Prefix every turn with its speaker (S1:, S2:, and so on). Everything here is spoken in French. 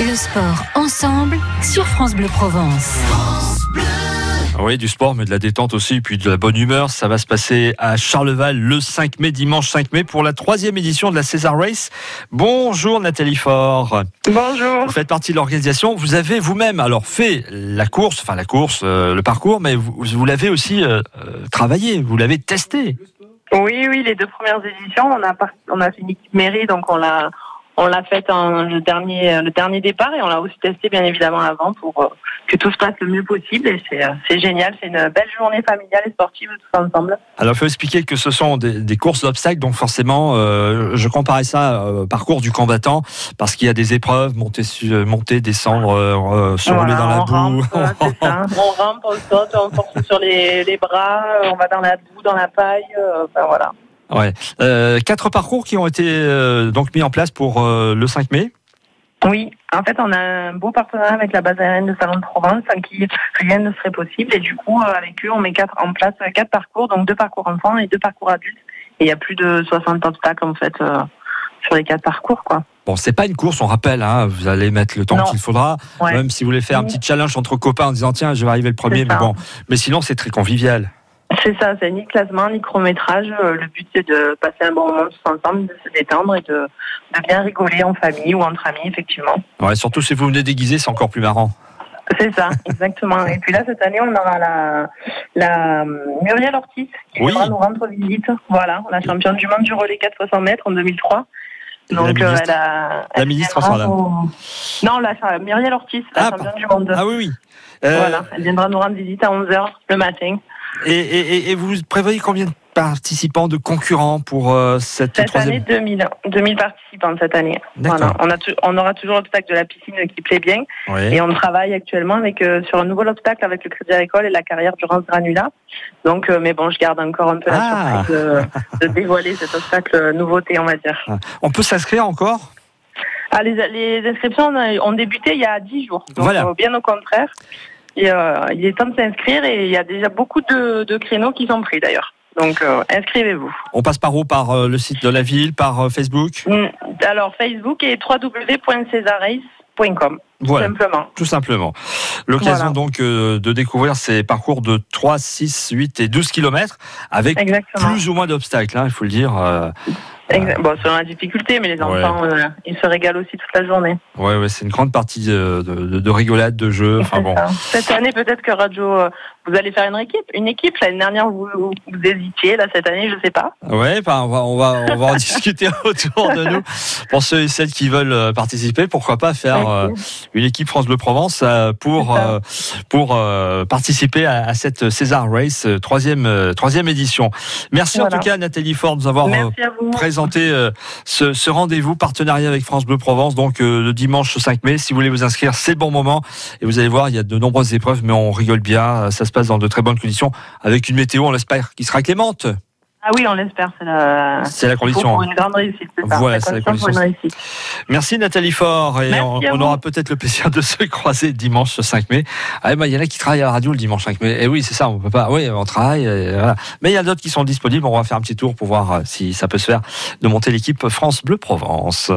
S1: Le sport ensemble sur France Bleu Provence.
S2: Oui, du sport, mais de la détente aussi, puis de la bonne humeur. Ça va se passer à Charleval le 5 mai, dimanche 5 mai, pour la troisième édition de la César Race. Bonjour Nathalie Faure.
S3: Bonjour.
S2: Vous faites partie de l'organisation. Vous avez vous-même alors fait la course, enfin la course, euh, le parcours, mais vous, vous l'avez aussi euh, euh, travaillé, vous l'avez testé.
S3: Oui, oui, les deux premières éditions, on a, on a fait une équipe mairie, donc on l'a, on l'a faite en le dernier, le dernier départ et on l'a aussi testé bien évidemment avant pour euh, que tout se passe le mieux possible. Et c'est, euh, c'est génial, c'est une belle journée familiale et sportive tous ensemble.
S2: Alors, il faut expliquer que ce sont des, des courses d'obstacles, donc forcément, euh, je comparais ça au parcours du combattant, parce qu'il y a des épreuves, monter, su- euh, monter descendre, euh, euh, se rouler dans la boue.
S3: rampe, euh, on rampe, on saute, on force sur les, les bras, euh, on va dans la boue, dans la paille, euh, enfin voilà.
S2: Ouais. Euh, quatre parcours qui ont été euh, donc mis en place pour euh, le 5 mai.
S3: Oui, en fait, on a un beau partenariat avec la base aérienne de Salon de Provence, sans qui rien ne serait possible. Et du coup, avec eux, on met quatre, en place quatre parcours, donc deux parcours enfants et deux parcours adultes. Et il y a plus de 60 obstacles, en fait, sur les quatre parcours, quoi.
S2: Bon, c'est pas une course, on rappelle, hein, vous allez mettre le temps qu'il faudra.
S3: Ouais.
S2: Même si vous voulez faire un petit challenge entre copains en disant tiens, je vais arriver le premier, mais bon. Mais sinon, c'est très convivial.
S3: C'est ça, c'est ni classement, ni chronométrage. Euh, Le but, c'est de passer un bon moment tous ensemble, de se détendre et de, de bien rigoler en famille ou entre amis, effectivement.
S2: Ouais, surtout si vous venez déguisé, c'est encore plus marrant.
S3: C'est ça, exactement. Et puis là, cette année, on aura la, la euh, Muriel Ortiz qui
S2: Oui.
S3: viendra nous rendre visite. Voilà, la championne du monde du relais 400 mètres en 2003.
S2: La
S3: Donc, euh,
S2: ministre-
S3: elle a.
S2: la
S3: elle
S2: ministre
S3: viendra
S2: sera là.
S3: nous- Non, la Muriel Ortiz, la
S2: Ah,
S3: championne du monde.
S2: Ah oui, oui. Euh,
S3: Voilà, elle viendra nous rendre visite à 11h le matin.
S2: Et, et- et- et vous prévoyez combien de participants, de concurrents pour euh, cette,
S3: Cette
S2: troisième
S3: année, 2000, 2000 participants cette année.
S2: D'accord.
S3: Voilà. On, a tu- on aura toujours l'obstacle de la piscine qui plaît bien. Et on travaille actuellement avec, euh, sur un nouvel obstacle avec le Crédit Agricole et la carrière Durance Granula. Donc, euh, mais bon, je garde encore un peu
S2: Ah.
S3: la surprise de, de dévoiler cet obstacle euh, nouveauté, on va dire.
S2: On peut s'inscrire encore?
S3: Ah, les, les inscriptions ont, débuté il y a 10 jours. Donc,
S2: Voilà.
S3: bien au contraire. Et, euh, il est temps de s'inscrire et il y a déjà beaucoup de, de créneaux qui sont pris d'ailleurs. Donc, euh, inscrivez-vous.
S2: On passe par où? Par euh, le site de la ville, par Facebook?
S3: Mm, Alors, Facebook et www.cesarace.com. Tout
S2: Voilà.
S3: simplement.
S2: Tout simplement. L'occasion
S3: Voilà.
S2: donc euh, de découvrir ces parcours de 3, 6, 8 et 12 kilomètres avec
S3: Exactement.
S2: plus ou moins d'obstacles, hein, il faut le dire. euh,
S3: Bon, selon la difficulté, mais les
S2: Ouais.
S3: enfants, euh, ils se régalent aussi toute la journée.
S2: ouais, ouais, c'est une grande partie de, de, de rigolade, de jeu. Enfin bon.
S3: Cette année, peut-être que Radio, euh, vous allez faire une équipe. Une équipe, l'année dernière, vous, vous, vous hésitiez. Là, cette année, je sais pas.
S2: Ouais, enfin, on va, on va, on va en discuter autour de nous. Pour ceux et celles qui veulent euh, participer, pourquoi pas faire euh, une équipe France Bleu Provence euh, pour euh, participer à, à cette César Race troisième troisième édition. Merci en tout cas Nathalie Ford de nous avoir présenté ce, ce rendez-vous partenariat avec France Bleu Provence donc le dimanche 5 mai si vous voulez vous inscrire c'est le bon moment et vous allez voir il y a de nombreuses épreuves mais on rigole bien ça se passe dans de très bonnes conditions avec une météo on l'espère qui sera clémente
S3: Ah oui, on l'espère. C'est la,
S2: la condition
S3: pour une grande réussite.
S2: Voilà, c'est la
S3: condition pour une réussite.
S2: Merci Nathalie Fort et
S3: Merci
S2: on, aura peut-être le plaisir de se croiser dimanche 5 mai. Ah, bah, il y en a qui travaillent à la radio le dimanche 5 mai. Et oui, c'est ça, on peut pas. Oui, on travaille. voilà. Mais il y a d'autres qui sont disponibles. On va faire un petit tour pour voir euh, si ça peut se faire de monter l'équipe France Bleu Provence.